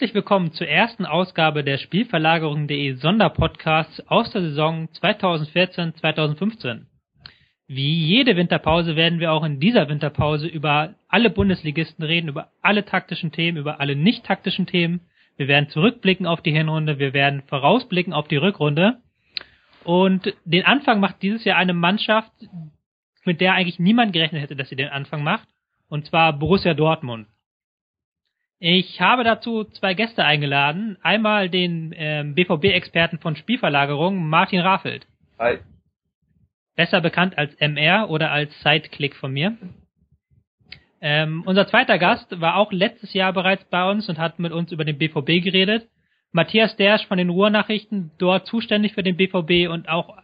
Herzlich willkommen zur ersten Ausgabe der Spielverlagerung.de Sonderpodcasts aus der Saison 2014-2015. Wie jede Winterpause werden wir auch in dieser Winterpause über alle Bundesligisten reden, über alle taktischen Themen, über alle nicht taktischen Themen. Wir werden zurückblicken auf die Hinrunde, wir werden vorausblicken auf die Rückrunde. Und den Anfang macht dieses Jahr eine Mannschaft, mit der eigentlich niemand gerechnet hätte, dass sie den Anfang macht. Und zwar Borussia Dortmund. Ich habe dazu zwei Gäste eingeladen. Einmal den ähm, BVB-Experten von Spielverlagerung, Martin Rafelt. Hi. Besser bekannt als MR oder als Sideclick von mir. Ähm, unser zweiter Gast war auch letztes Jahr bereits bei uns und hat mit uns über den BVB geredet. Matthias Dersch von den Ruhrnachrichten, dort zuständig für den BVB und auch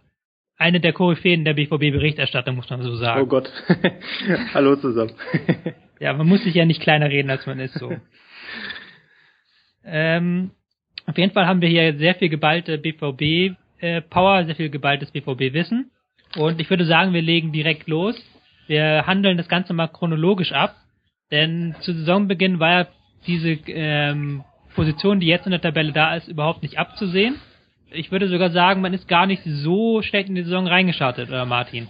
eine der Koryphäen der BVB-Berichterstattung, muss man so sagen. Oh Gott. Hallo zusammen. ja, man muss sich ja nicht kleiner reden, als man ist, so. Ähm, auf jeden Fall haben wir hier sehr viel geballte BVB-Power, äh, sehr viel geballtes BVB-Wissen. Und ich würde sagen, wir legen direkt los. Wir handeln das Ganze mal chronologisch ab. Denn zu Saisonbeginn war ja diese ähm, Position, die jetzt in der Tabelle da ist, überhaupt nicht abzusehen. Ich würde sogar sagen, man ist gar nicht so schlecht in die Saison reingeschartet, oder Martin?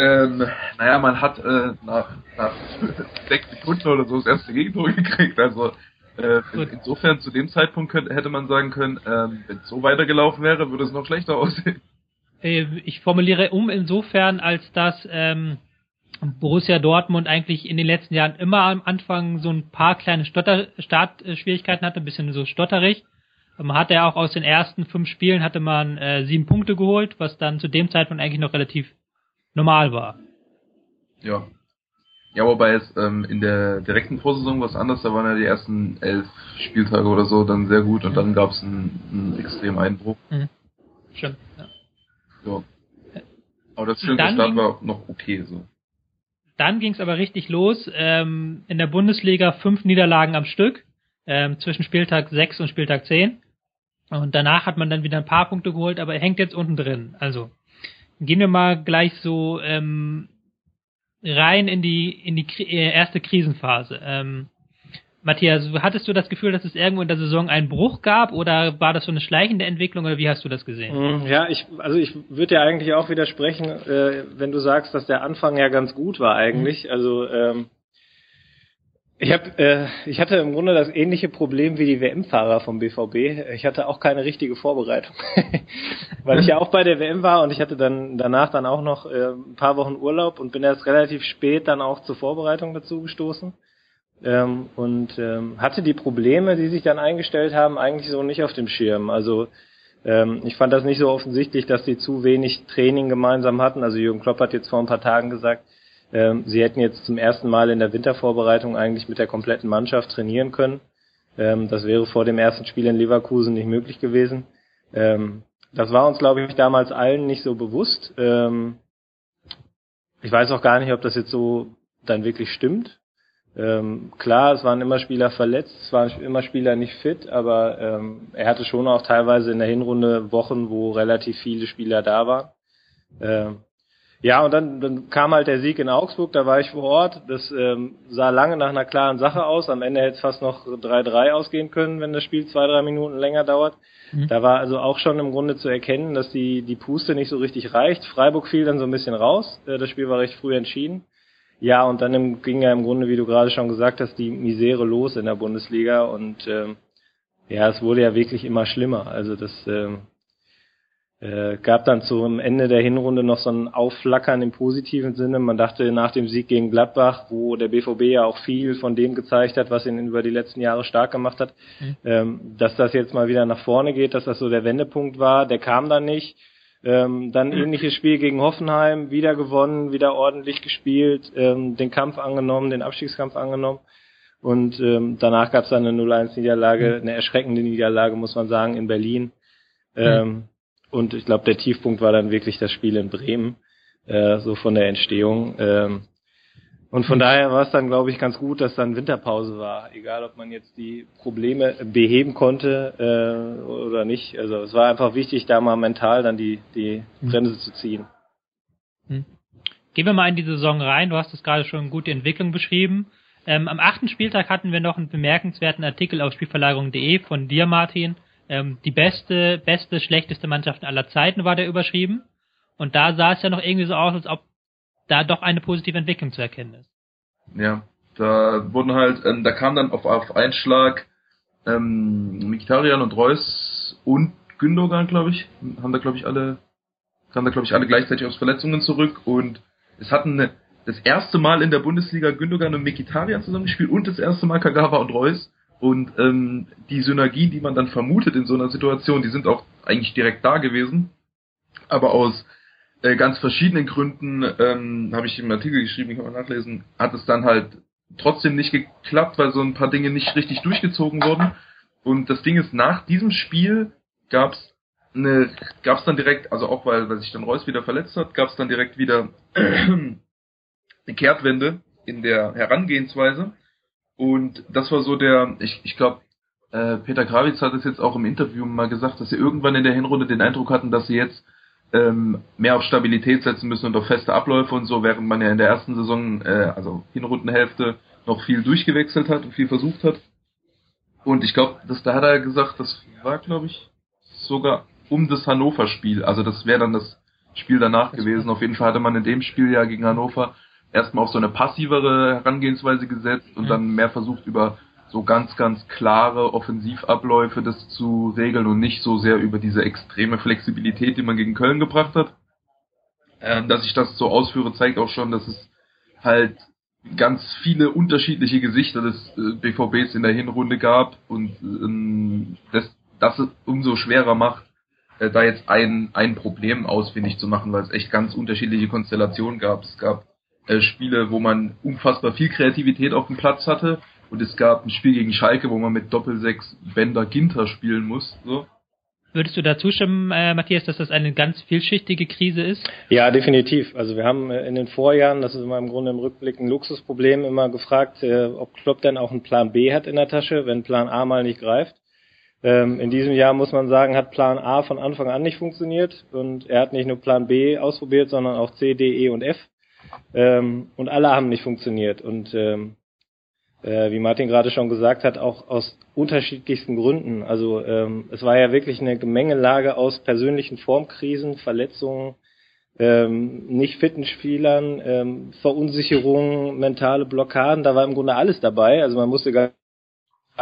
Ähm, naja, man hat äh, nach, nach sechs Sekunden oder so das erste Gegentor gekriegt. Also äh, insofern zu dem Zeitpunkt könnte, hätte man sagen können, ähm, wenn es so weitergelaufen wäre, würde es noch schlechter aussehen. Äh, ich formuliere um insofern, als dass ähm, Borussia Dortmund eigentlich in den letzten Jahren immer am Anfang so ein paar kleine Stotter Startschwierigkeiten hatte, ein bisschen so stotterig. Man hatte ja auch aus den ersten fünf Spielen hatte man äh, sieben Punkte geholt, was dann zu dem Zeitpunkt eigentlich noch relativ normal war. Ja. Ja, wobei es ähm, in der direkten Vorsaison was anders, da waren ja die ersten elf Spieltage oder so dann sehr gut und dann gab es einen, einen extremen Einbruch. Mhm. Stimmt, ja. ja. Aber das Start war noch okay so. Dann ging es aber richtig los. Ähm, in der Bundesliga fünf Niederlagen am Stück ähm, zwischen Spieltag 6 und Spieltag 10. Und danach hat man dann wieder ein paar Punkte geholt, aber er hängt jetzt unten drin. Also gehen wir mal gleich so ähm, rein in die in die äh, erste Krisenphase. Ähm, Matthias, hattest du das Gefühl, dass es irgendwo in der Saison einen Bruch gab oder war das so eine schleichende Entwicklung oder wie hast du das gesehen? Hm, ja, ich also ich würde ja eigentlich auch widersprechen, äh, wenn du sagst, dass der Anfang ja ganz gut war eigentlich. Mhm. Also ähm, ich habe, äh, ich hatte im Grunde das ähnliche Problem wie die WM-Fahrer vom BVB. Ich hatte auch keine richtige Vorbereitung, weil ich ja auch bei der WM war und ich hatte dann danach dann auch noch äh, ein paar Wochen Urlaub und bin erst relativ spät dann auch zur Vorbereitung dazu gestoßen ähm, und ähm, hatte die Probleme, die sich dann eingestellt haben, eigentlich so nicht auf dem Schirm. Also ähm, ich fand das nicht so offensichtlich, dass die zu wenig Training gemeinsam hatten. Also Jürgen Klopp hat jetzt vor ein paar Tagen gesagt, ähm, sie hätten jetzt zum ersten Mal in der Wintervorbereitung eigentlich mit der kompletten Mannschaft trainieren können. Ähm, das wäre vor dem ersten Spiel in Leverkusen nicht möglich gewesen. Ähm, das war uns, glaube ich, damals allen nicht so bewusst. Ähm, ich weiß auch gar nicht, ob das jetzt so dann wirklich stimmt. Ähm, klar, es waren immer Spieler verletzt, es waren immer Spieler nicht fit, aber ähm, er hatte schon auch teilweise in der Hinrunde Wochen, wo relativ viele Spieler da waren. Ja, und dann, dann kam halt der Sieg in Augsburg, da war ich vor Ort. Das ähm, sah lange nach einer klaren Sache aus. Am Ende hätte es fast noch 3-3 ausgehen können, wenn das Spiel zwei, drei Minuten länger dauert. Mhm. Da war also auch schon im Grunde zu erkennen, dass die, die Puste nicht so richtig reicht. Freiburg fiel dann so ein bisschen raus. Äh, das Spiel war recht früh entschieden. Ja, und dann ging ja im Grunde, wie du gerade schon gesagt hast, die Misere los in der Bundesliga. Und ähm, ja, es wurde ja wirklich immer schlimmer. Also das ähm, äh, gab dann zum Ende der Hinrunde noch so ein Aufflackern im positiven Sinne. Man dachte nach dem Sieg gegen Gladbach, wo der BVB ja auch viel von dem gezeigt hat, was ihn über die letzten Jahre stark gemacht hat, mhm. ähm, dass das jetzt mal wieder nach vorne geht, dass das so der Wendepunkt war. Der kam dann nicht. Ähm, dann ähnliches Spiel gegen Hoffenheim, wieder gewonnen, wieder ordentlich gespielt, ähm, den Kampf angenommen, den Abstiegskampf angenommen. Und ähm, danach gab es dann eine 0-1-Niederlage, mhm. eine erschreckende Niederlage, muss man sagen, in Berlin. Mhm. Ähm, und ich glaube, der Tiefpunkt war dann wirklich das Spiel in Bremen, äh, so von der Entstehung. Ähm, und von daher war es dann, glaube ich, ganz gut, dass dann Winterpause war, egal ob man jetzt die Probleme beheben konnte äh, oder nicht. Also es war einfach wichtig, da mal mental dann die, die mhm. Bremse zu ziehen. Hm. Gehen wir mal in die Saison rein. Du hast es gerade schon gut die Entwicklung beschrieben. Ähm, am achten Spieltag hatten wir noch einen bemerkenswerten Artikel auf Spielverlagerung.de von dir, Martin. Ähm, die beste, beste, schlechteste Mannschaft aller Zeiten war der überschrieben. Und da sah es ja noch irgendwie so aus, als ob da doch eine positive Entwicklung zu erkennen ist. Ja, da wurden halt, ähm, da kam dann auf, auf einen Schlag ähm, Mikitarian und Reus und Gündogan, glaube ich, haben da glaube ich alle, kamen da glaube ich alle gleichzeitig aus Verletzungen zurück und es hatten eine, das erste Mal in der Bundesliga Gündogan und Mikitarian zusammengespielt und das erste Mal Kagawa und Reus und ähm, die Synergie, die man dann vermutet in so einer Situation, die sind auch eigentlich direkt da gewesen, aber aus äh, ganz verschiedenen Gründen, ähm, habe ich im Artikel geschrieben, kann man nachlesen, hat es dann halt trotzdem nicht geklappt, weil so ein paar Dinge nicht richtig durchgezogen wurden. Und das Ding ist, nach diesem Spiel gab's eine, gab's dann direkt, also auch weil, weil sich dann Reus wieder verletzt hat, gab's dann direkt wieder eine Kehrtwende in der Herangehensweise. Und das war so der, ich, ich glaube, äh, Peter Gravitz hat es jetzt auch im Interview mal gesagt, dass sie irgendwann in der Hinrunde den Eindruck hatten, dass sie jetzt ähm, mehr auf Stabilität setzen müssen und auf feste Abläufe und so, während man ja in der ersten Saison, äh, also Hinrundenhälfte, noch viel durchgewechselt hat und viel versucht hat. Und ich glaube, das da hat er gesagt, das war, glaube ich, sogar um das Hannover-Spiel. Also das wäre dann das Spiel danach gewesen. Auf jeden Fall hatte man in dem Spiel ja gegen Hannover erstmal auf so eine passivere Herangehensweise gesetzt und mhm. dann mehr versucht über so ganz, ganz klare Offensivabläufe das zu regeln und nicht so sehr über diese extreme Flexibilität, die man gegen Köln gebracht hat. Ähm, dass ich das so ausführe, zeigt auch schon, dass es halt ganz viele unterschiedliche Gesichter des äh, BVBs in der Hinrunde gab und ähm, das, das es umso schwerer macht, äh, da jetzt ein, ein Problem ausfindig zu machen, weil es echt ganz unterschiedliche Konstellationen gab. Es gab äh, Spiele, wo man unfassbar viel Kreativität auf dem Platz hatte und es gab ein Spiel gegen Schalke, wo man mit Doppelsechs Bender Ginter spielen muss. So. Würdest du da zustimmen, äh, Matthias, dass das eine ganz vielschichtige Krise ist? Ja, definitiv. Also wir haben äh, in den Vorjahren, das ist immer im Grunde im Rückblick ein Luxusproblem, immer gefragt, äh, ob Klopp denn auch einen Plan B hat in der Tasche, wenn Plan A mal nicht greift. Ähm, in diesem Jahr muss man sagen, hat Plan A von Anfang an nicht funktioniert und er hat nicht nur Plan B ausprobiert, sondern auch C, D, E und F. Ähm, und alle haben nicht funktioniert. Und ähm, äh, wie Martin gerade schon gesagt hat, auch aus unterschiedlichsten Gründen. Also ähm, es war ja wirklich eine Gemengelage aus persönlichen Formkrisen, Verletzungen, ähm, nicht fitten Spielern, ähm, Verunsicherungen, mentale Blockaden, da war im Grunde alles dabei. Also man musste gar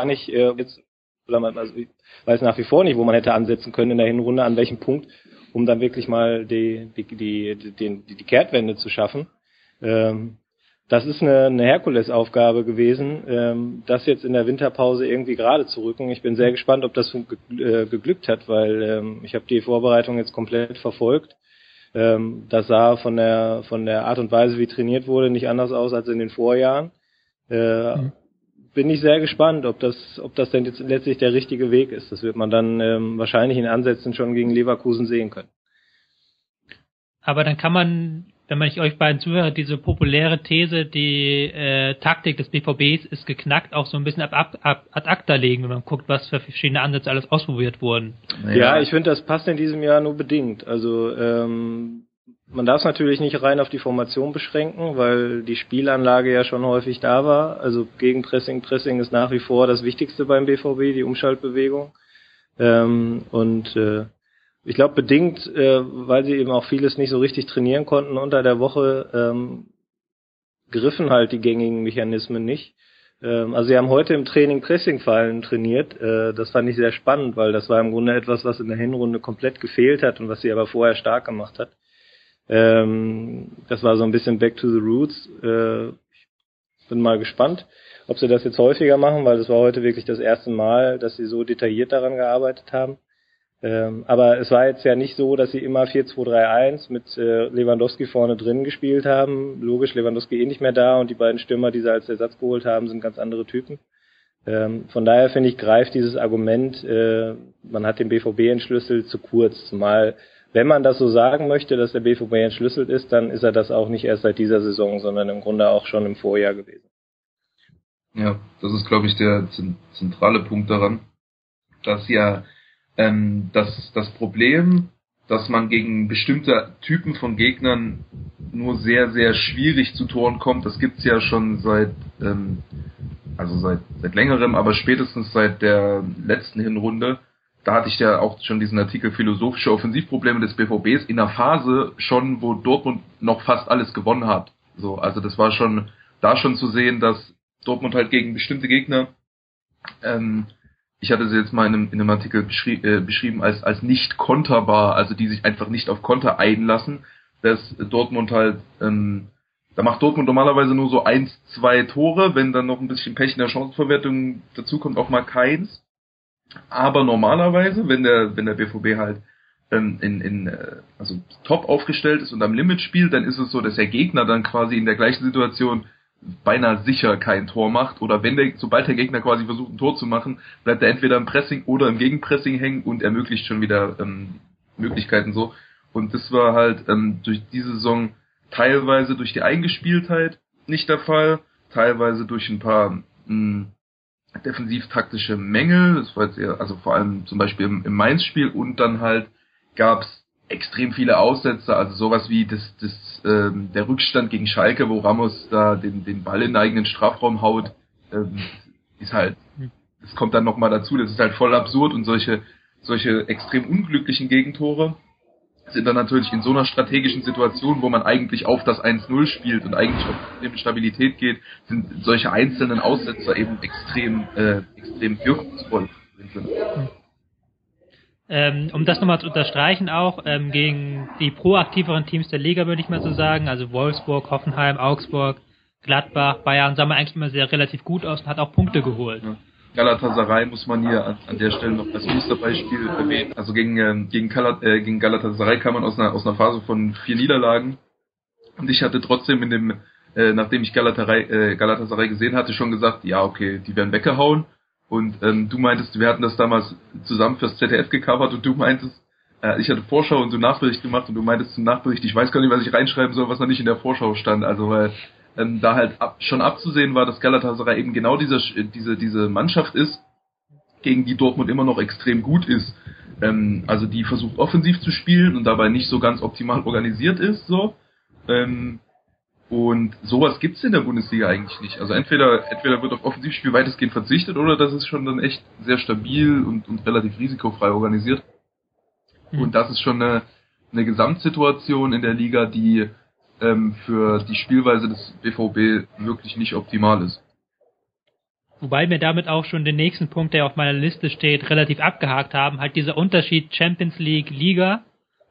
nicht äh, jetzt, oder man, also ich weiß nach wie vor nicht, wo man hätte ansetzen können in der Hinrunde, an welchem Punkt, um dann wirklich mal die, die, die, die, die, die Kehrtwende zu schaffen. Ähm, das ist eine, eine Herkulesaufgabe gewesen, ähm, das jetzt in der Winterpause irgendwie gerade zu rücken. Ich bin sehr gespannt, ob das äh, geglückt hat, weil ähm, ich habe die Vorbereitung jetzt komplett verfolgt. Ähm, das sah von der von der Art und Weise, wie trainiert wurde, nicht anders aus als in den Vorjahren. Äh, mhm. Bin ich sehr gespannt, ob das ob das denn jetzt letztlich der richtige Weg ist. Das wird man dann ähm, wahrscheinlich in Ansätzen schon gegen Leverkusen sehen können. Aber dann kann man wenn man euch beiden zuhört, diese populäre These, die äh, Taktik des BVBs ist geknackt, auch so ein bisschen ab, ab, ab ad acta legen, wenn man guckt, was für verschiedene Ansätze alles ausprobiert wurden. Ja, ja ich finde, das passt in diesem Jahr nur bedingt. Also ähm, man darf es natürlich nicht rein auf die Formation beschränken, weil die Spielanlage ja schon häufig da war. Also gegen Pressing, Pressing ist nach wie vor das Wichtigste beim BVB, die Umschaltbewegung. Ähm, und äh, ich glaube bedingt, äh, weil sie eben auch vieles nicht so richtig trainieren konnten unter der Woche, ähm, griffen halt die gängigen Mechanismen nicht. Ähm, also sie haben heute im Training Pressingfallen trainiert. Äh, das fand ich sehr spannend, weil das war im Grunde etwas, was in der Hinrunde komplett gefehlt hat und was sie aber vorher stark gemacht hat. Ähm, das war so ein bisschen Back to the Roots. Äh, ich bin mal gespannt, ob sie das jetzt häufiger machen, weil das war heute wirklich das erste Mal, dass sie so detailliert daran gearbeitet haben. Ähm, aber es war jetzt ja nicht so, dass sie immer 4-2-3-1 mit äh, Lewandowski vorne drin gespielt haben. Logisch, Lewandowski eh nicht mehr da und die beiden Stürmer, die sie als Ersatz geholt haben, sind ganz andere Typen. Ähm, von daher finde ich, greift dieses Argument, äh, man hat den BVB entschlüsselt, zu kurz. Zumal, wenn man das so sagen möchte, dass der BVB entschlüsselt ist, dann ist er das auch nicht erst seit dieser Saison, sondern im Grunde auch schon im Vorjahr gewesen. Ja, das ist, glaube ich, der zentrale Punkt daran, dass ja ähm, das, das Problem, dass man gegen bestimmte Typen von Gegnern nur sehr, sehr schwierig zu Toren kommt. Das gibt's ja schon seit, ähm, also seit, seit längerem, aber spätestens seit der letzten Hinrunde. Da hatte ich ja auch schon diesen Artikel philosophische Offensivprobleme des BVBs in der Phase schon, wo Dortmund noch fast alles gewonnen hat. So, also das war schon da schon zu sehen, dass Dortmund halt gegen bestimmte Gegner ähm, ich hatte sie jetzt mal in einem, in einem Artikel beschri äh, beschrieben als, als nicht konterbar, also die sich einfach nicht auf Konter einlassen, dass Dortmund halt, ähm, da macht Dortmund normalerweise nur so eins, zwei Tore, wenn dann noch ein bisschen Pech in der Chancenverwertung dazu kommt, auch mal keins. Aber normalerweise, wenn der, wenn der BVB halt ähm, in, in äh, also top aufgestellt ist und am Limit spielt, dann ist es so, dass der Gegner dann quasi in der gleichen Situation beinahe sicher kein Tor macht oder wenn der, sobald der Gegner quasi versucht ein Tor zu machen, bleibt er entweder im Pressing oder im Gegenpressing hängen und ermöglicht schon wieder ähm, Möglichkeiten so. Und das war halt ähm, durch diese Saison teilweise durch die Eingespieltheit nicht der Fall, teilweise durch ein paar mh, hm, defensiv-taktische Mängel, das war jetzt eher, also vor allem zum Beispiel im, im Mainz-Spiel und dann halt gab's extrem viele Aussätze, also sowas wie das, das, ähm, der Rückstand gegen Schalke, wo Ramos da den, den Ball in den eigenen Strafraum haut, ähm, ist halt, das kommt dann nochmal dazu, das ist halt voll absurd und solche, solche extrem unglücklichen Gegentore sind dann natürlich in so einer strategischen Situation, wo man eigentlich auf das 1-0 spielt und eigentlich auf Stabilität geht, sind solche einzelnen Aussetzer eben extrem, äh, extrem wirkungsvoll. Ähm, um das nochmal zu unterstreichen auch, ähm, gegen die proaktiveren Teams der Liga würde ich mal so sagen, also Wolfsburg, Hoffenheim, Augsburg, Gladbach, Bayern sah man eigentlich immer sehr relativ gut aus und hat auch Punkte geholt. Ja. Galatasaray muss man hier an, an der Stelle noch als Musterbeispiel erwähnen. Also gegen, ähm, gegen, Galat, äh, gegen Galatasaray kam man aus einer, aus einer Phase von vier Niederlagen und ich hatte trotzdem in dem, äh, nachdem ich Galatasaray, äh, Galatasaray gesehen hatte, schon gesagt, ja okay, die werden weggehauen und ähm, du meintest, wir hatten das damals zusammen fürs ZDF gecovert und du meintest, äh, ich hatte Vorschau und so Nachbericht gemacht und du meintest zum Nachbericht, ich weiß gar nicht, was ich reinschreiben soll, was noch nicht in der Vorschau stand. Also weil ähm, da halt ab, schon abzusehen war, dass Galatasaray eben genau diese, diese, diese Mannschaft ist, gegen die Dortmund immer noch extrem gut ist. Ähm, also die versucht offensiv zu spielen und dabei nicht so ganz optimal organisiert ist. so. Ähm, und sowas gibt's in der Bundesliga eigentlich nicht. Also entweder, entweder wird auf Offensivspiel weitestgehend verzichtet oder das ist schon dann echt sehr stabil und, und relativ risikofrei organisiert. Mhm. Und das ist schon eine, eine Gesamtsituation in der Liga, die ähm, für die Spielweise des BVB wirklich nicht optimal ist. Wobei wir damit auch schon den nächsten Punkt, der auf meiner Liste steht, relativ abgehakt haben, halt dieser Unterschied Champions League Liga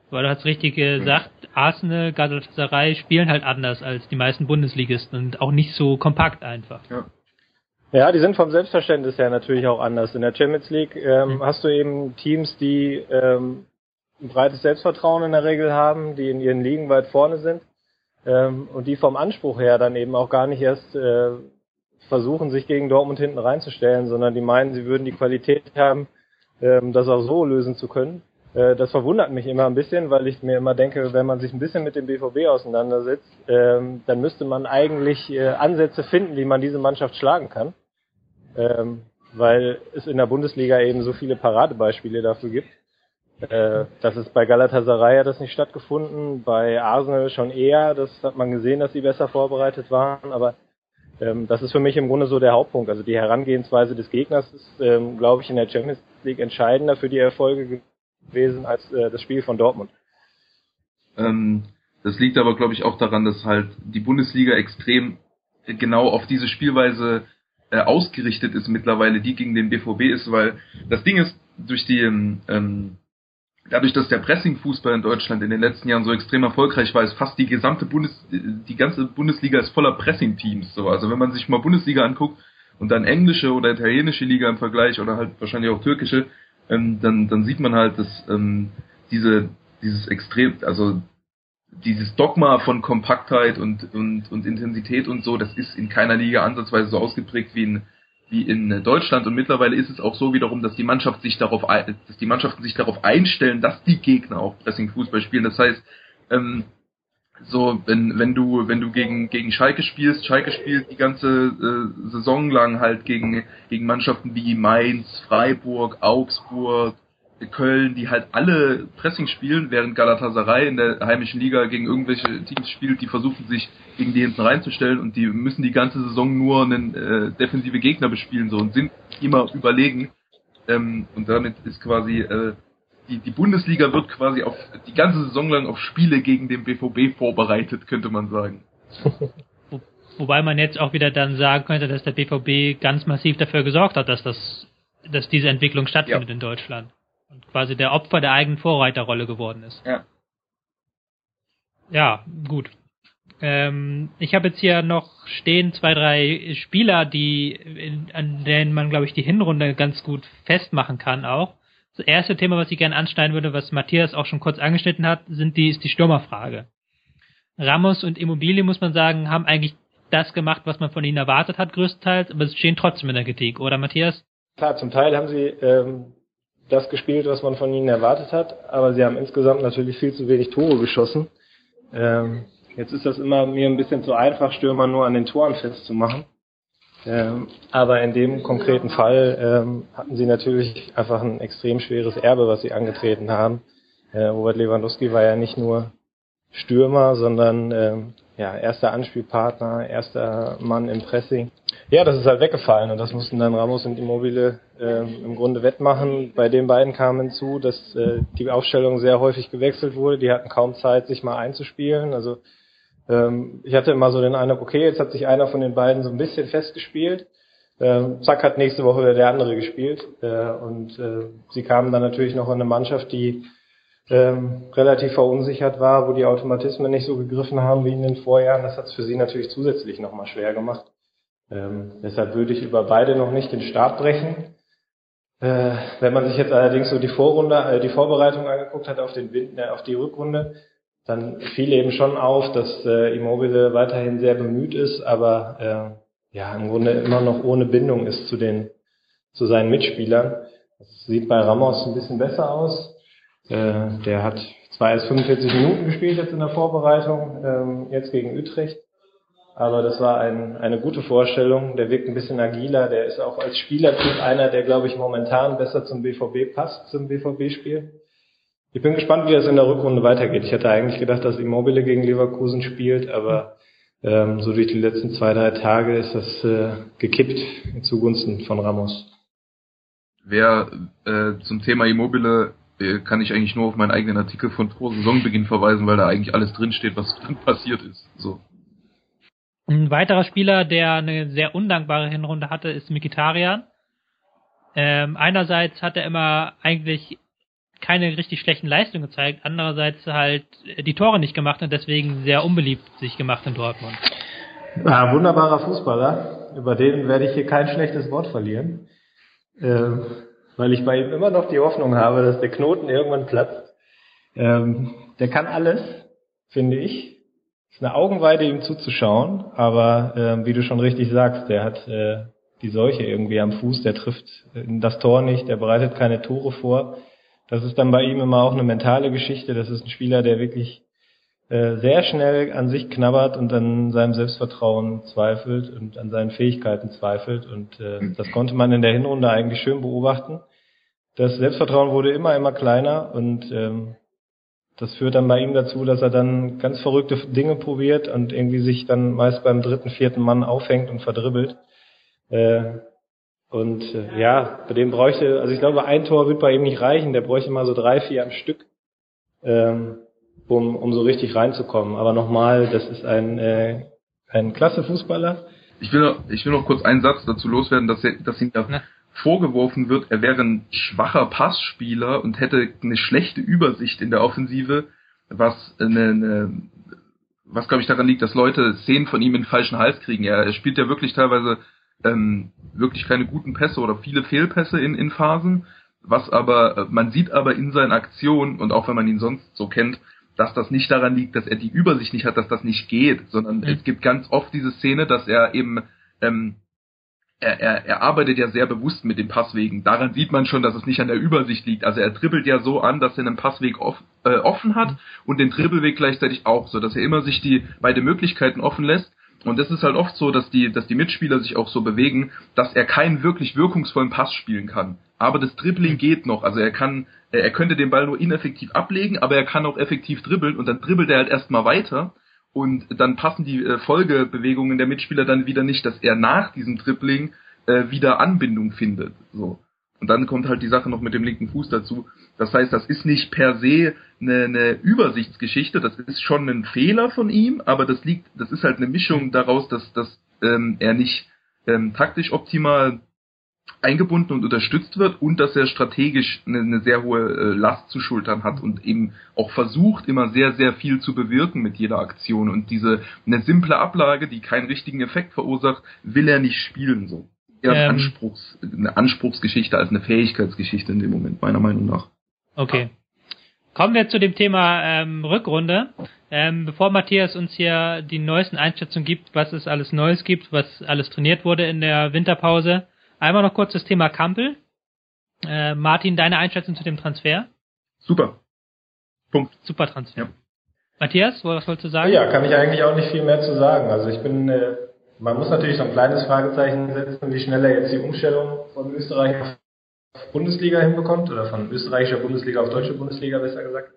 weil du hast richtig gesagt, Arsenal, Galatasaray spielen halt anders als die meisten Bundesligisten und auch nicht so kompakt einfach. Ja. Ja, die sind vom Selbstverständnis her natürlich auch anders. In der Champions League ähm, mhm. hast du eben Teams, die ähm, ein breites Selbstvertrauen in der Regel haben, die in ihren Ligen weit vorne sind ähm, und die vom Anspruch her dann eben auch gar nicht erst äh, versuchen, sich gegen Dortmund hinten reinzustellen, sondern die meinen, sie würden die Qualität haben, ähm, das auch so lösen zu können. Äh, das verwundert mich immer ein bisschen, weil ich mir immer denke, wenn man sich ein bisschen mit dem BVB auseinandersetzt, ähm, dann müsste man eigentlich äh, Ansätze finden, wie man diese Mannschaft schlagen kann. Ähm, weil es in der Bundesliga eben so viele Paradebeispiele dafür gibt. Äh, das ist bei Galatasaray hat das nicht stattgefunden, bei Arsenal schon eher, das hat man gesehen, dass sie besser vorbereitet waren, aber ähm, das ist für mich im Grunde so der Hauptpunkt. Also die Herangehensweise des Gegners ist, ähm, glaube ich, in der Champions League entscheidender für die Erfolge gewesen als äh, das Spiel von Dortmund. Ähm, das liegt aber, glaube ich, auch daran, dass halt die Bundesliga extrem genau auf diese Spielweise äh, ausgerichtet ist mittlerweile, die gegen den BVB ist, weil das Ding ist, durch die ähm, dadurch, dass der Pressing-Fußball in Deutschland in den letzten Jahren so extrem erfolgreich war, ist fast die gesamte Bundes die ganze Bundesliga ist voller Pressing-Teams. So, also wenn man sich mal Bundesliga anguckt und dann englische oder italienische Liga im Vergleich oder halt wahrscheinlich auch türkische, ähm, dann, dann sieht man halt, dass ähm, diese, dieses extrem, also dieses Dogma von Kompaktheit und, und, und Intensität und so, das ist in keiner Liga ansatzweise so ausgeprägt wie in, wie in Deutschland und mittlerweile ist es auch so wiederum, dass die Mannschaft sich darauf, dass die Mannschaften sich darauf einstellen, dass die Gegner auch Pressing Fußball spielen. Das heißt, ähm, so wenn wenn du wenn du gegen gegen Schalke spielst, Schalke spielt die ganze äh, Saison lang halt gegen gegen Mannschaften wie Mainz, Freiburg, Augsburg, Köln, die halt alle Pressing spielen, während Galatasaray in der heimischen Liga gegen irgendwelche Teams spielt, die versuchen sich gegen die hinten reinzustellen und die müssen die ganze Saison nur einen äh, defensive Gegner bespielen so und sind immer überlegen. Ähm, und damit ist quasi äh, die, die Bundesliga wird quasi auf die ganze Saison lang auf Spiele gegen den BVB vorbereitet, könnte man sagen. Wobei man jetzt auch wieder dann sagen könnte, dass der BVB ganz massiv dafür gesorgt hat, dass das, dass diese Entwicklung stattfindet ja. in Deutschland und quasi der Opfer der eigenen Vorreiterrolle geworden ist. Ja. Ja, gut. Ähm, ich habe jetzt hier noch stehen zwei, drei Spieler, die in, an denen man, glaube ich, die Hinrunde ganz gut festmachen kann auch. Das erste Thema, was ich gerne anschneiden würde, was Matthias auch schon kurz angeschnitten hat, sind die, ist die Stürmerfrage. Ramos und Immobilie, muss man sagen, haben eigentlich das gemacht, was man von ihnen erwartet hat, größtenteils, aber sie stehen trotzdem in der Kritik, oder Matthias? Klar, zum Teil haben sie ähm, das gespielt, was man von ihnen erwartet hat, aber sie haben insgesamt natürlich viel zu wenig Tore geschossen. Ähm, jetzt ist das immer mir ein bisschen zu einfach, Stürmer nur an den Toren festzumachen. Ähm, aber in dem konkreten Fall ähm, hatten sie natürlich einfach ein extrem schweres Erbe, was sie angetreten haben. Äh, Robert Lewandowski war ja nicht nur Stürmer, sondern ähm, ja, erster Anspielpartner, erster Mann im Pressing. Ja, das ist halt weggefallen und das mussten dann Ramos und Immobile äh, im Grunde wettmachen. Bei den beiden kam hinzu, dass äh, die Aufstellung sehr häufig gewechselt wurde. Die hatten kaum Zeit, sich mal einzuspielen. Also ähm, ich hatte immer so den Eindruck, okay, jetzt hat sich einer von den beiden so ein bisschen festgespielt. Ähm, zack, hat nächste Woche wieder der andere gespielt. Äh, und äh, sie kamen dann natürlich noch in eine Mannschaft, die ähm, relativ verunsichert war, wo die Automatismen nicht so gegriffen haben wie in den Vorjahren. Das hat es für sie natürlich zusätzlich nochmal schwer gemacht. Ähm, deshalb würde ich über beide noch nicht den Stab brechen. Äh, wenn man sich jetzt allerdings so die Vorrunde, äh, die Vorbereitung angeguckt hat auf, den, äh, auf die Rückrunde, dann fiel eben schon auf, dass äh, Immobile weiterhin sehr bemüht ist, aber äh, ja im Grunde immer noch ohne Bindung ist zu den zu seinen Mitspielern. Das sieht bei Ramos ein bisschen besser aus. Äh, der hat zwar erst 45 Minuten gespielt jetzt in der Vorbereitung, ähm, jetzt gegen Utrecht. Aber das war ein, eine gute Vorstellung. Der wirkt ein bisschen agiler. Der ist auch als Spielertyp einer, der, glaube ich, momentan besser zum BVB passt, zum BVB-Spiel. Ich bin gespannt, wie das in der Rückrunde weitergeht. Ich hätte eigentlich gedacht, dass Immobile gegen Leverkusen spielt, aber ähm, so durch die letzten zwei, drei Tage ist das äh, gekippt zugunsten von Ramos. Wer äh, zum Thema Immobile äh, kann ich eigentlich nur auf meinen eigenen Artikel von vor Saisonbeginn verweisen, weil da eigentlich alles drinsteht, was dann passiert ist. So. Ein weiterer Spieler, der eine sehr undankbare Hinrunde hatte, ist Mikitarian. Ähm, einerseits hat er immer eigentlich keine richtig schlechten Leistungen gezeigt, andererseits halt die Tore nicht gemacht und deswegen sehr unbeliebt sich gemacht in Dortmund. Ja, wunderbarer Fußballer, über den werde ich hier kein schlechtes Wort verlieren. Ähm, weil ich bei ihm immer noch die Hoffnung habe, dass der Knoten irgendwann platzt. Ähm, der kann alles, finde ich. Ist eine Augenweide, ihm zuzuschauen, aber äh, wie du schon richtig sagst, der hat äh, die Seuche irgendwie am Fuß, der trifft das Tor nicht, der bereitet keine Tore vor. Das ist dann bei ihm immer auch eine mentale Geschichte. Das ist ein Spieler, der wirklich äh, sehr schnell an sich knabbert und an seinem Selbstvertrauen zweifelt und an seinen Fähigkeiten zweifelt. Und äh, das konnte man in der Hinrunde eigentlich schön beobachten. Das Selbstvertrauen wurde immer, immer kleiner und ähm, das führt dann bei ihm dazu, dass er dann ganz verrückte Dinge probiert und irgendwie sich dann meist beim dritten, vierten Mann aufhängt und verdribbelt. Äh, und äh, ja, bei dem bräuchte, also ich glaube, ein Tor wird bei ihm nicht reichen, der bräuchte mal so drei, vier am Stück. Ähm, um, um so richtig reinzukommen. Aber nochmal, das ist ein, äh, ein klasse Fußballer. Ich will, noch, ich will noch kurz einen Satz dazu loswerden, dass, er, dass ihm da Na. vorgeworfen wird, er wäre ein schwacher Passspieler und hätte eine schlechte Übersicht in der Offensive, was eine, eine was glaube ich daran liegt, dass Leute Szenen von ihm in den falschen Hals kriegen. Er, er spielt ja wirklich teilweise ähm, wirklich keine guten Pässe oder viele Fehlpässe in, in Phasen, was aber, man sieht aber in seinen Aktionen und auch wenn man ihn sonst so kennt, dass das nicht daran liegt, dass er die Übersicht nicht hat, dass das nicht geht, sondern mhm. es gibt ganz oft diese Szene, dass er eben ähm, er, er, er arbeitet ja sehr bewusst mit dem Passwegen. Daran sieht man schon, dass es nicht an der Übersicht liegt. Also er dribbelt ja so an, dass er einen Passweg off, äh, offen hat mhm. und den Dribbelweg gleichzeitig auch, so dass er immer sich die beide Möglichkeiten offen lässt. Und es ist halt oft so, dass die, dass die Mitspieler sich auch so bewegen, dass er keinen wirklich wirkungsvollen Pass spielen kann. aber das Dribbling geht noch. Also er kann, er könnte den Ball nur ineffektiv ablegen, aber er kann auch effektiv dribbeln und dann dribbelt er halt erstmal weiter und dann passen die äh, Folgebewegungen der Mitspieler dann wieder nicht, dass er nach diesem Dribbling äh, wieder Anbindung findet. So. Und dann kommt halt die Sache noch mit dem linken Fuß dazu. Das heißt, das ist nicht per se eine, eine Übersichtsgeschichte, das ist schon ein Fehler von ihm, aber das liegt, das ist halt eine Mischung daraus, dass, dass ähm, er nicht ähm, taktisch optimal eingebunden und unterstützt wird und dass er strategisch eine, eine sehr hohe äh, Last zu schultern hat und eben auch versucht, immer sehr, sehr viel zu bewirken mit jeder Aktion. Und diese eine simple Ablage, die keinen richtigen Effekt verursacht, will er nicht spielen so. Eher ähm, Anspruchs, eine Anspruchsgeschichte als eine Fähigkeitsgeschichte in dem Moment, meiner Meinung nach. Okay. Kommen wir zu dem Thema ähm, Rückrunde. Ähm, bevor Matthias uns hier die neuesten Einschätzungen gibt, was es alles Neues gibt, was alles trainiert wurde in der Winterpause, Einmal noch kurz das Thema Kampel. Äh, Martin, deine Einschätzung zu dem Transfer? Super. Punkt. Super Transfer. Ja. Matthias, was wolltest du sagen? Ja, kann ich eigentlich auch nicht viel mehr zu sagen. Also ich bin, äh, man muss natürlich so ein kleines Fragezeichen setzen, wie schnell er jetzt die Umstellung von Österreich auf Bundesliga hinbekommt oder von österreichischer Bundesliga auf deutsche Bundesliga besser gesagt.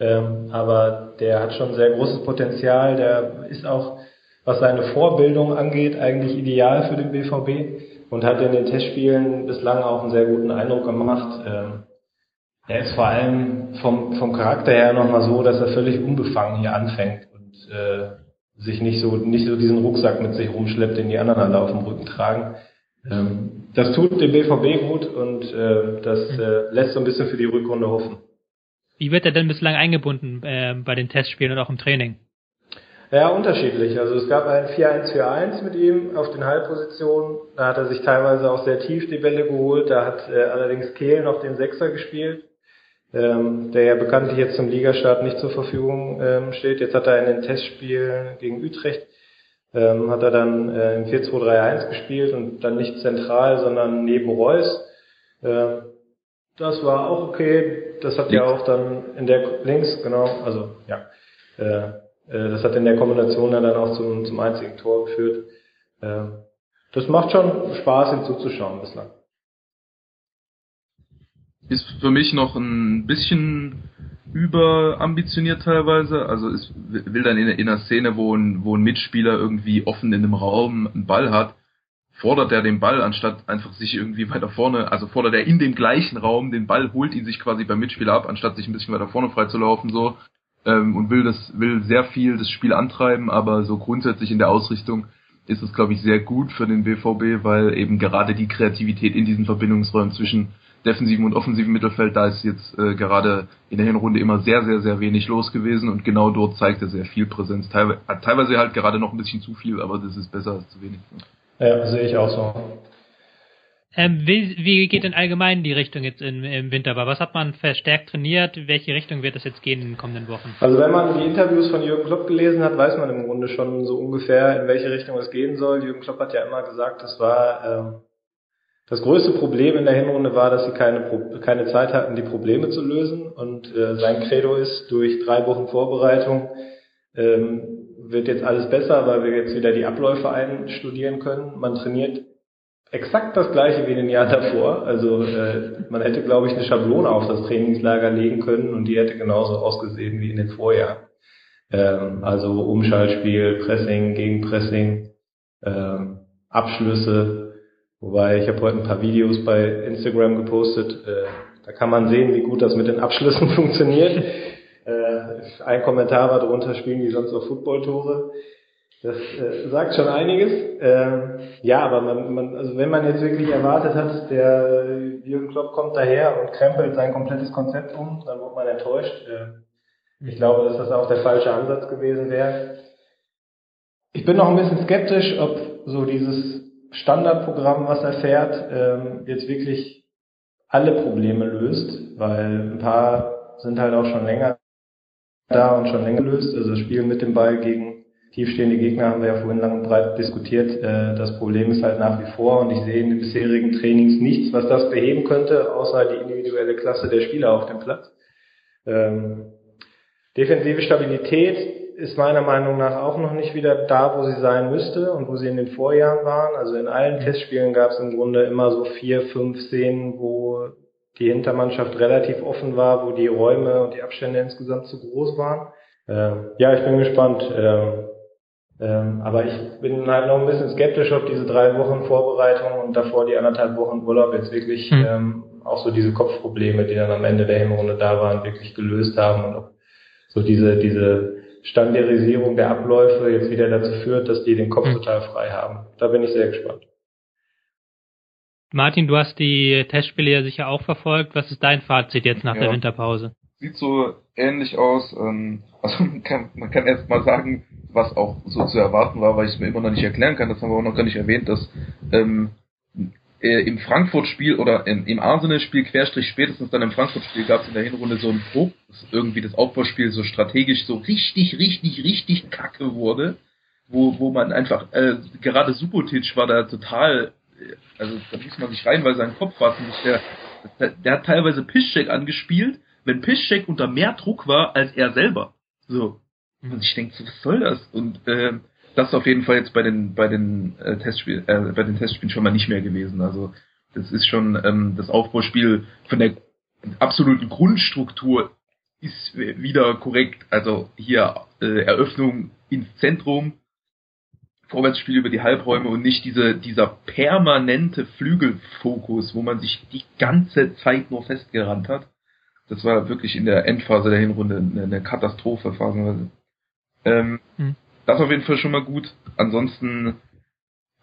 Ähm, aber der hat schon sehr großes Potenzial. Der ist auch, was seine Vorbildung angeht, eigentlich ideal für den BVB und hat in den Testspielen bislang auch einen sehr guten Eindruck gemacht. Ähm, er ist vor allem vom, vom Charakter her nochmal so, dass er völlig unbefangen hier anfängt und äh, sich nicht so, nicht so diesen Rucksack mit sich rumschleppt, den die anderen alle auf dem Rücken tragen. Ähm, das tut dem BVB gut und äh, das äh, lässt so ein bisschen für die Rückrunde hoffen. Wie wird er denn bislang eingebunden äh, bei den Testspielen und auch im Training? Ja, unterschiedlich. Also es gab ein 4-1-4-1 mit ihm auf den Halbpositionen. Da hat er sich teilweise auch sehr tief die Bälle geholt. Da hat äh, allerdings Kehl noch den Sechser gespielt, ähm, der ja bekanntlich jetzt zum Ligastart nicht zur Verfügung ähm, steht. Jetzt hat er in den Testspielen gegen Utrecht ähm, hat er dann äh, im 4-2-3-1 gespielt und dann nicht zentral, sondern neben Reus. Ähm, das war auch okay. Das hat ja auch dann in der links, genau, also ja. Äh, äh, das hat in der Kombination dann auch zum, zum einzigen Tor geführt. Ähm, das macht schon Spaß, ihm zuzuschauen bislang. Ist für mich noch ein bisschen überambitioniert teilweise. Also es will dann in, in einer Szene, wo ein, wo ein Mitspieler irgendwie offen in einem Raum einen Ball hat, fordert er den Ball, anstatt einfach sich irgendwie weiter vorne, also fordert er in dem gleichen Raum den Ball, holt ihn sich quasi beim Mitspieler ab, anstatt sich ein bisschen weiter vorne freizulaufen, so ähm, und will das will sehr viel das Spiel antreiben, aber so grundsätzlich in der Ausrichtung ist es glaube ich sehr gut für den BVB, weil eben gerade die Kreativität in diesen Verbindungsräumen zwischen defensiven und offensiven Mittelfeld, da ist jetzt äh, gerade in der Hinrunde immer sehr, sehr, sehr wenig los gewesen und genau dort zeigt er sehr viel Präsenz. Teilweise, teilweise halt gerade noch ein bisschen zu viel, aber das ist besser als zu wenig. Ja, sehe ich auch so. Ähm, wie, wie geht denn allgemein die Richtung jetzt im, im Winter? Was hat man verstärkt trainiert? Welche Richtung wird es jetzt gehen in den kommenden Wochen? Also wenn man die Interviews von Jürgen Klopp gelesen hat, weiß man im Grunde schon so ungefähr, in welche Richtung es gehen soll. Jürgen Klopp hat ja immer gesagt, es war ähm, das größte Problem in der Hinrunde war, dass sie keine, keine Zeit hatten, die Probleme zu lösen. Und äh, sein Credo ist, durch drei Wochen Vorbereitung ähm, wird jetzt alles besser, weil wir jetzt wieder die Abläufe einstudieren können. Man trainiert exakt das gleiche wie in den Jahren davor. Also äh, man hätte, glaube ich, eine Schablone auf das Trainingslager legen können und die hätte genauso ausgesehen wie in den Vorjahren. Ähm, also Umschaltspiel, Pressing, Gegenpressing, ähm, Abschlüsse. Wobei ich habe heute ein paar Videos bei Instagram gepostet. Äh, da kann man sehen, wie gut das mit den Abschlüssen funktioniert. Äh, ein Kommentar war drunter, spielen die sonst auch Footballtore. Das äh, sagt schon einiges. Ähm, ja, aber man, man, also wenn man jetzt wirklich erwartet hat, der Jürgen Klopp kommt daher und krempelt sein komplettes Konzept um, dann wird man enttäuscht. Äh, ich glaube, dass das auch der falsche Ansatz gewesen wäre. Ich bin noch ein bisschen skeptisch, ob so dieses Standardprogramm, was er fährt, ähm, jetzt wirklich alle Probleme löst, weil ein paar sind halt auch schon länger da und schon länger löst. Also das Spiel mit dem Ball gegen tiefstehende Gegner haben wir ja vorhin lang und breit diskutiert. Äh, das Problem ist halt nach wie vor und ich sehe in den bisherigen Trainings nichts, was das beheben könnte, außer die individuelle Klasse der Spieler auf dem Platz. Ähm, defensive Stabilität ist meiner Meinung nach auch noch nicht wieder da, wo sie sein müsste und wo sie in den Vorjahren waren. Also in allen Testspielen gab es im Grunde immer so vier, fünf Szenen, wo die Hintermannschaft relativ offen war, wo die Räume und die Abstände insgesamt zu groß waren. Ähm, ja, ich bin gespannt. Ähm, ähm, aber ich bin halt noch ein bisschen skeptisch, ob diese drei Wochen Vorbereitung und davor die anderthalb Wochen Urlaub jetzt wirklich mhm. auch so diese Kopfprobleme, die dann am Ende der Hinrunde da waren, wirklich gelöst haben und ob so diese, diese Standardisierung der Abläufe jetzt wieder dazu führt, dass die den Kopf mhm. total frei haben. Da bin ich sehr gespannt. Martin, du hast die Testspiele ja sicher auch verfolgt. Was ist dein Fazit jetzt nach ja. der Winterpause? Sieht so ähnlich aus. Ähm, also man kann, man kann erst mal sagen, was auch so zu erwarten war, weil ich es mir immer noch nicht erklären kann. Das haben wir auch noch gar nicht erwähnt, dass ähm, äh, im Frankfurt-Spiel oder im, im Arsenal-Spiel, Querstrich spätestens dann im Frankfurt-Spiel, gab es in der Hinrunde so ein Bruch, dass irgendwie das Aufbauspiel so strategisch so richtig, richtig, richtig kacke wurde, wo, wo man einfach, äh, gerade Subotic war da total also da muss man sich rein, weil sein Kopf war ziemlich der, der, der hat teilweise Piszczek angespielt, wenn Piszczek unter mehr Druck war als er selber. So. Und ich denke, was soll das? Und äh, das ist auf jeden Fall jetzt bei den bei den äh, Testspielen äh, bei den Testspielen schon mal nicht mehr gewesen. Also das ist schon ähm, das Aufbauspiel von der absoluten Grundstruktur ist wieder korrekt. Also hier äh, Eröffnung ins Zentrum, Vorwärtsspiel über die Halbräume und nicht diese, dieser permanente Flügelfokus, wo man sich die ganze Zeit nur festgerannt hat. Das war wirklich in der Endphase der Hinrunde eine, eine Katastrophe phasenweise. Ähm, hm. Das auf jeden Fall schon mal gut. Ansonsten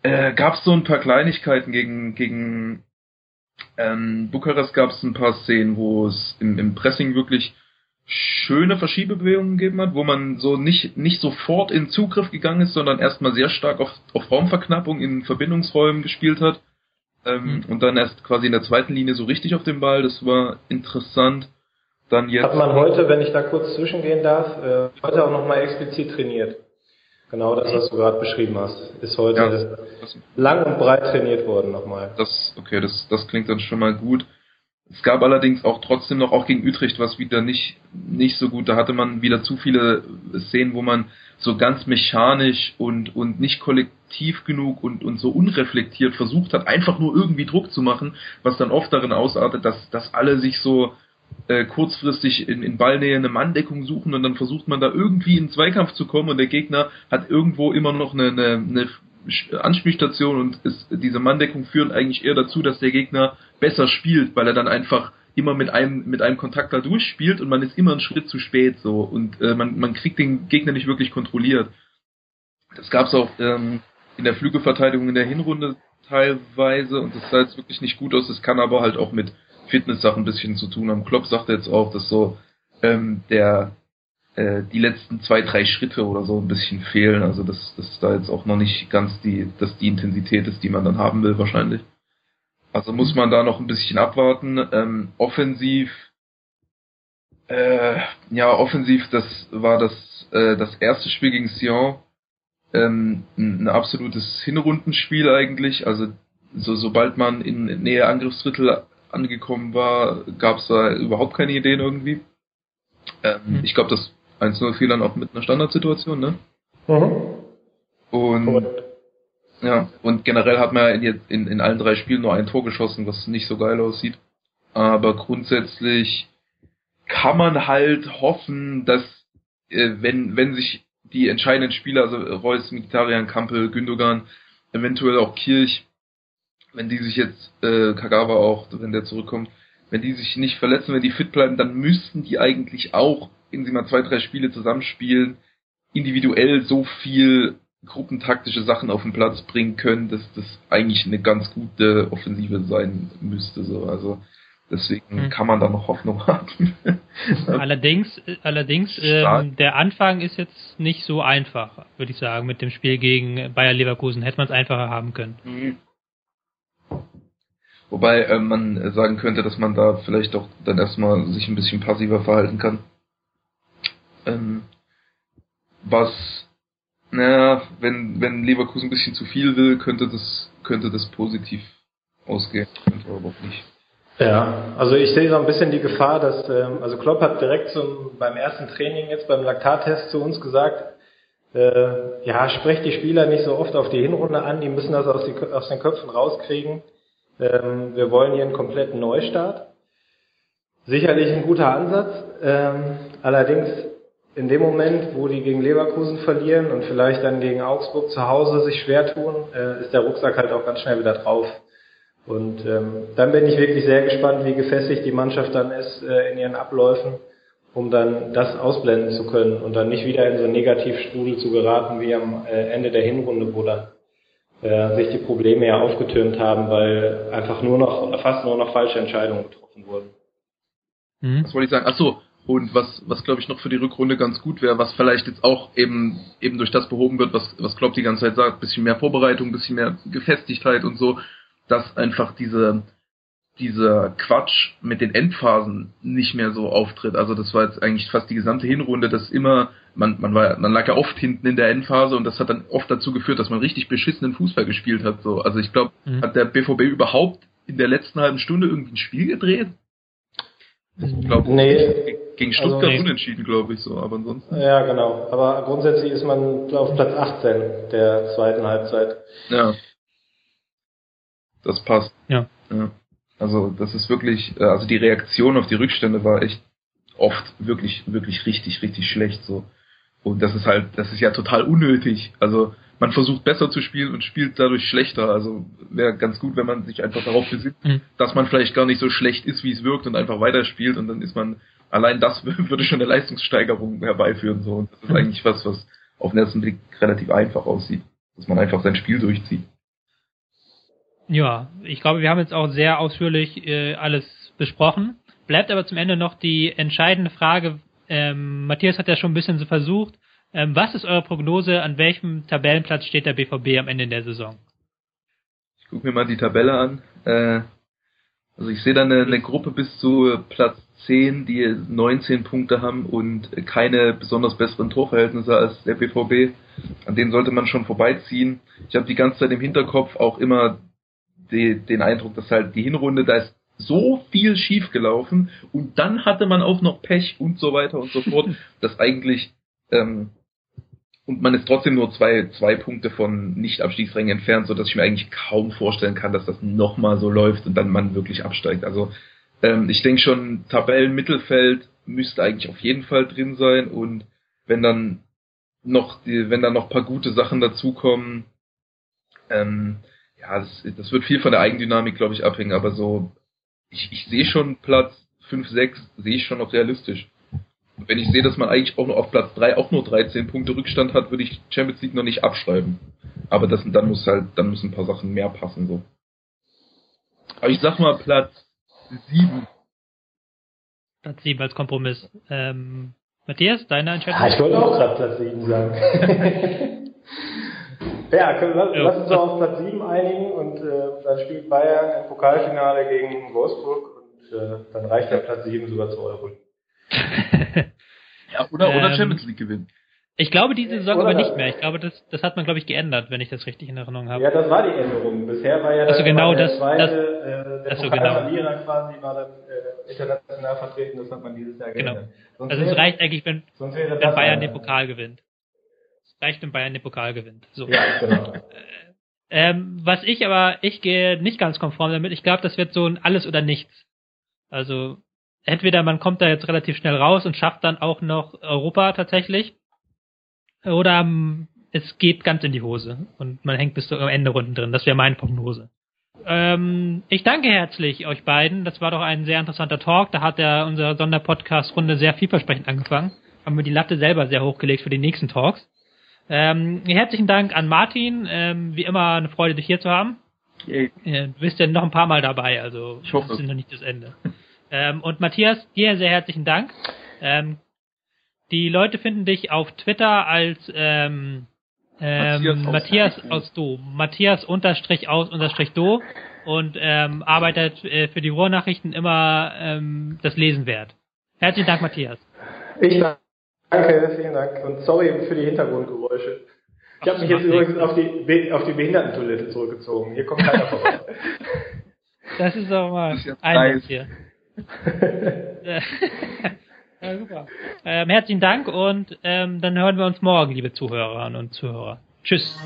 äh, gab es so ein paar Kleinigkeiten gegen gegen ähm, Bukarest gab es ein paar Szenen, wo es im, im Pressing wirklich schöne Verschiebebewegungen gegeben hat, wo man so nicht, nicht sofort in Zugriff gegangen ist, sondern erstmal sehr stark auf, auf Raumverknappung in Verbindungsräumen gespielt hat. Ähm, mhm. Und dann erst quasi in der zweiten Linie so richtig auf den Ball. Das war interessant. Dann jetzt. Hat man heute, wenn ich da kurz zwischengehen darf, äh, heute auch nochmal explizit trainiert. Genau das, was du gerade beschrieben hast, ist heute ja, das, lang und breit trainiert worden nochmal. Das, okay, das, das klingt dann schon mal gut. Es gab allerdings auch trotzdem noch, auch gegen Utrecht, was wieder nicht, nicht so gut. Da hatte man wieder zu viele Szenen, wo man so ganz mechanisch und, und nicht kollektiv genug und, und so unreflektiert versucht hat, einfach nur irgendwie Druck zu machen, was dann oft darin ausartet, dass, dass alle sich so äh, kurzfristig in, in Ballnähe eine Manndeckung suchen und dann versucht man da irgendwie in Zweikampf zu kommen und der Gegner hat irgendwo immer noch eine, eine, eine Anspielstation und ist, diese Manndeckung führt eigentlich eher dazu, dass der Gegner besser spielt, weil er dann einfach immer mit einem mit einem Kontakt da durchspielt und man ist immer einen Schritt zu spät so und äh, man man kriegt den Gegner nicht wirklich kontrolliert. Das gab es auch ähm, in der Flügelverteidigung in der Hinrunde teilweise und das sah jetzt wirklich nicht gut aus. Das kann aber halt auch mit Fitness-Sachen ein bisschen zu tun haben. Klopp sagte jetzt auch, dass so ähm, der äh, die letzten zwei, drei Schritte oder so ein bisschen fehlen. Also dass das da jetzt auch noch nicht ganz die, dass die Intensität ist, die man dann haben will wahrscheinlich. Also muss man da noch ein bisschen abwarten. Ähm, offensiv, äh, ja, offensiv, das war das, äh, das erste Spiel gegen Sion. Ähm, ein, ein absolutes Hinrundenspiel eigentlich. Also so, sobald man in Nähe Angriffsdrittel angekommen war, gab es da überhaupt keine Ideen irgendwie. Ähm, mhm. Ich glaube, das 1-0 fiel dann auch mit einer Standardsituation, ne? Mhm. Und ja, und generell hat man in, in, in allen drei Spielen nur ein Tor geschossen, was nicht so geil aussieht. Aber grundsätzlich kann man halt hoffen, dass äh, wenn, wenn sich die entscheidenden Spieler, also Reus, Mkhitaryan, Kampel, Gündogan, eventuell auch Kirch, wenn die sich jetzt, äh, Kagawa auch, wenn der zurückkommt, wenn die sich nicht verletzen, wenn die fit bleiben, dann müssten die eigentlich auch, wenn sie mal zwei, drei Spiele zusammenspielen, individuell so viel gruppentaktische Sachen auf den Platz bringen können, dass das eigentlich eine ganz gute Offensive sein müsste. So. Also deswegen hm. kann man da noch Hoffnung haben. allerdings, allerdings ähm, der Anfang ist jetzt nicht so einfach, würde ich sagen, mit dem Spiel gegen Bayer Leverkusen. Hätte man es einfacher haben können. Mhm. Wobei äh, man sagen könnte, dass man da vielleicht doch dann erstmal sich ein bisschen passiver verhalten kann. Ähm, was naja, wenn, wenn Leverkusen ein bisschen zu viel will, könnte das, könnte das positiv ausgehen, könnte aber auch nicht. Ja, also ich sehe so ein bisschen die Gefahr, dass, ähm, also Klopp hat direkt zum, beim ersten Training jetzt beim Laktattest zu uns gesagt, äh, ja, sprecht die Spieler nicht so oft auf die Hinrunde an, die müssen das aus, die, aus den Köpfen rauskriegen. Ähm, wir wollen hier einen kompletten Neustart. Sicherlich ein guter Ansatz, ähm, allerdings in dem Moment, wo die gegen Leverkusen verlieren und vielleicht dann gegen Augsburg zu Hause sich schwer tun, äh, ist der Rucksack halt auch ganz schnell wieder drauf. Und ähm, dann bin ich wirklich sehr gespannt, wie gefestigt die Mannschaft dann ist äh, in ihren Abläufen, um dann das ausblenden zu können und dann nicht wieder in so einen Negativstrudel zu geraten wie am äh, Ende der Hinrunde, wo dann äh, sich die Probleme ja aufgetürmt haben, weil einfach nur noch, fast nur noch falsche Entscheidungen getroffen wurden. Mhm. Was wollte ich sagen? Ach so, und was, was glaube ich noch für die Rückrunde ganz gut wäre, was vielleicht jetzt auch eben, eben durch das behoben wird, was, was Klopp die ganze Zeit sagt, bisschen mehr Vorbereitung, bisschen mehr Gefestigkeit und so, dass einfach diese, dieser Quatsch mit den Endphasen nicht mehr so auftritt. Also das war jetzt eigentlich fast die gesamte Hinrunde, dass immer, man, man war, man lag ja oft hinten in der Endphase und das hat dann oft dazu geführt, dass man richtig beschissenen Fußball gespielt hat. So. Also ich glaube, mhm. hat der BVB überhaupt in der letzten halben Stunde irgendwie ein Spiel gedreht? Ich glaube, nee, gegen Stuttgart also, unentschieden, glaube ich, so, aber ansonsten. Ja, genau. Aber grundsätzlich ist man auf Platz 18 der zweiten Halbzeit. Ja. Das passt. Ja. ja. Also, das ist wirklich, äh, also die Reaktion auf die Rückstände war echt oft wirklich, wirklich richtig, richtig schlecht, so. Und das ist halt, das ist ja total unnötig. Also, man versucht besser zu spielen und spielt dadurch schlechter. Also wäre ganz gut, wenn man sich einfach darauf besinnt, mhm. dass man vielleicht gar nicht so schlecht ist, wie es wirkt und einfach weiterspielt und dann ist man, allein das würde schon eine Leistungssteigerung herbeiführen. So. Und das ist mhm. eigentlich was, was auf den ersten Blick relativ einfach aussieht. Dass man einfach sein Spiel durchzieht. Ja, ich glaube, wir haben jetzt auch sehr ausführlich äh, alles besprochen. Bleibt aber zum Ende noch die entscheidende Frage. Ähm, Matthias hat ja schon ein bisschen so versucht, ähm, was ist eure Prognose? An welchem Tabellenplatz steht der BVB am Ende der Saison? Ich gucke mir mal die Tabelle an. Äh, also ich sehe da eine, eine, Gruppe bis zu Platz 10, die 19 Punkte haben und keine besonders besseren Torverhältnisse als der BVB. An denen sollte man schon vorbeiziehen. Ich habe die ganze Zeit im Hinterkopf auch immer die, den Eindruck, dass halt die Hinrunde, da ist so viel schief gelaufen und dann hatte man auch noch Pech und so weiter und so fort, dass eigentlich ähm, und man ist trotzdem nur zwei, zwei Punkte von Nicht-Abstiegsrängen entfernt, so dass ich mir eigentlich kaum vorstellen kann, dass das nochmal so läuft und dann man wirklich absteigt. Also ähm, ich denke schon, Tabellenmittelfeld müsste eigentlich auf jeden Fall drin sein und wenn dann noch die, wenn dann noch paar gute Sachen dazukommen, ähm, ja, das, das wird viel von der Eigendynamik, glaube ich, abhängen, aber so, ich, ich sehe schon Platz 5, 6, sehe ich schon noch realistisch wenn ich sehe, dass man eigentlich auch nur auf Platz 3 auch nur 13 Punkte Rückstand hat, würde ich Champions League noch nicht abschreiben. Aber das, dann muss halt, dann müssen ein paar Sachen mehr passen, so. Aber ich sag mal Platz 7. Platz 7 als Kompromiss. Ähm, Matthias, deine Entscheidung? Ja, ich wollte auch gerade Platz 7 sagen. ja, können, lass, ja. lass uns doch auf Platz 7 einigen und äh, dann spielt Bayern im Pokalfinale gegen Wolfsburg und äh, dann reicht der Platz 7 sogar zu Euro. ja, oder, oder ähm, Champions League gewinnen. Ich glaube diese Saison oder aber nicht mehr. Ich glaube, das, das hat man, glaube ich, geändert, wenn ich das richtig in Erinnerung habe. Ja, das war die Änderung. Bisher war ja also genau der das, zweite, das, äh, der also Pokalverlierer genau. quasi war dann äh, international vertreten. Das hat man dieses Jahr genau. geändert. Sonst also es reicht eigentlich, wenn, wenn Bayern den Pokal gewinnt. Reicht, wenn Bayern den Pokal gewinnt. So. Ja, genau. ähm, was ich aber, ich gehe nicht ganz konform damit. Ich glaube, das wird so ein Alles oder Nichts. Also entweder man kommt da jetzt relativ schnell raus und schafft dann auch noch Europa tatsächlich, oder um, es geht ganz in die Hose und man hängt bis zum Ende Runden drin. Das wäre meine Prognose. Ähm, ich danke herzlich euch beiden. Das war doch ein sehr interessanter Talk. Da hat ja unsere Sonderpodcast-Runde sehr vielversprechend angefangen. Haben wir die Latte selber sehr hochgelegt für die nächsten Talks. Ähm, herzlichen Dank an Martin. Ähm, wie immer eine Freude, dich hier zu haben. Yay. Du bist ja noch ein paar Mal dabei, also ich hoffe. das ist noch nicht das Ende. Ähm, und Matthias, dir sehr herzlichen Dank. Ähm, die Leute finden dich auf Twitter als ähm, ähm, Matthias, Matthias aus Do. Matthias unterstrich aus unterstrich Do und ähm, arbeitet äh, für die Ruhrnachrichten immer ähm, das Lesen wert. Herzlichen Dank, Matthias. Ich danke, vielen Dank und sorry für die Hintergrundgeräusche. Ich habe mich jetzt übrigens auf die, auf die Behindertentoilette zurückgezogen. Hier kommt keiner vorbei. Das ist doch mal ein hier. ja, super. Ähm, herzlichen Dank und ähm, dann hören wir uns morgen, liebe Zuhörerinnen und Zuhörer. Tschüss.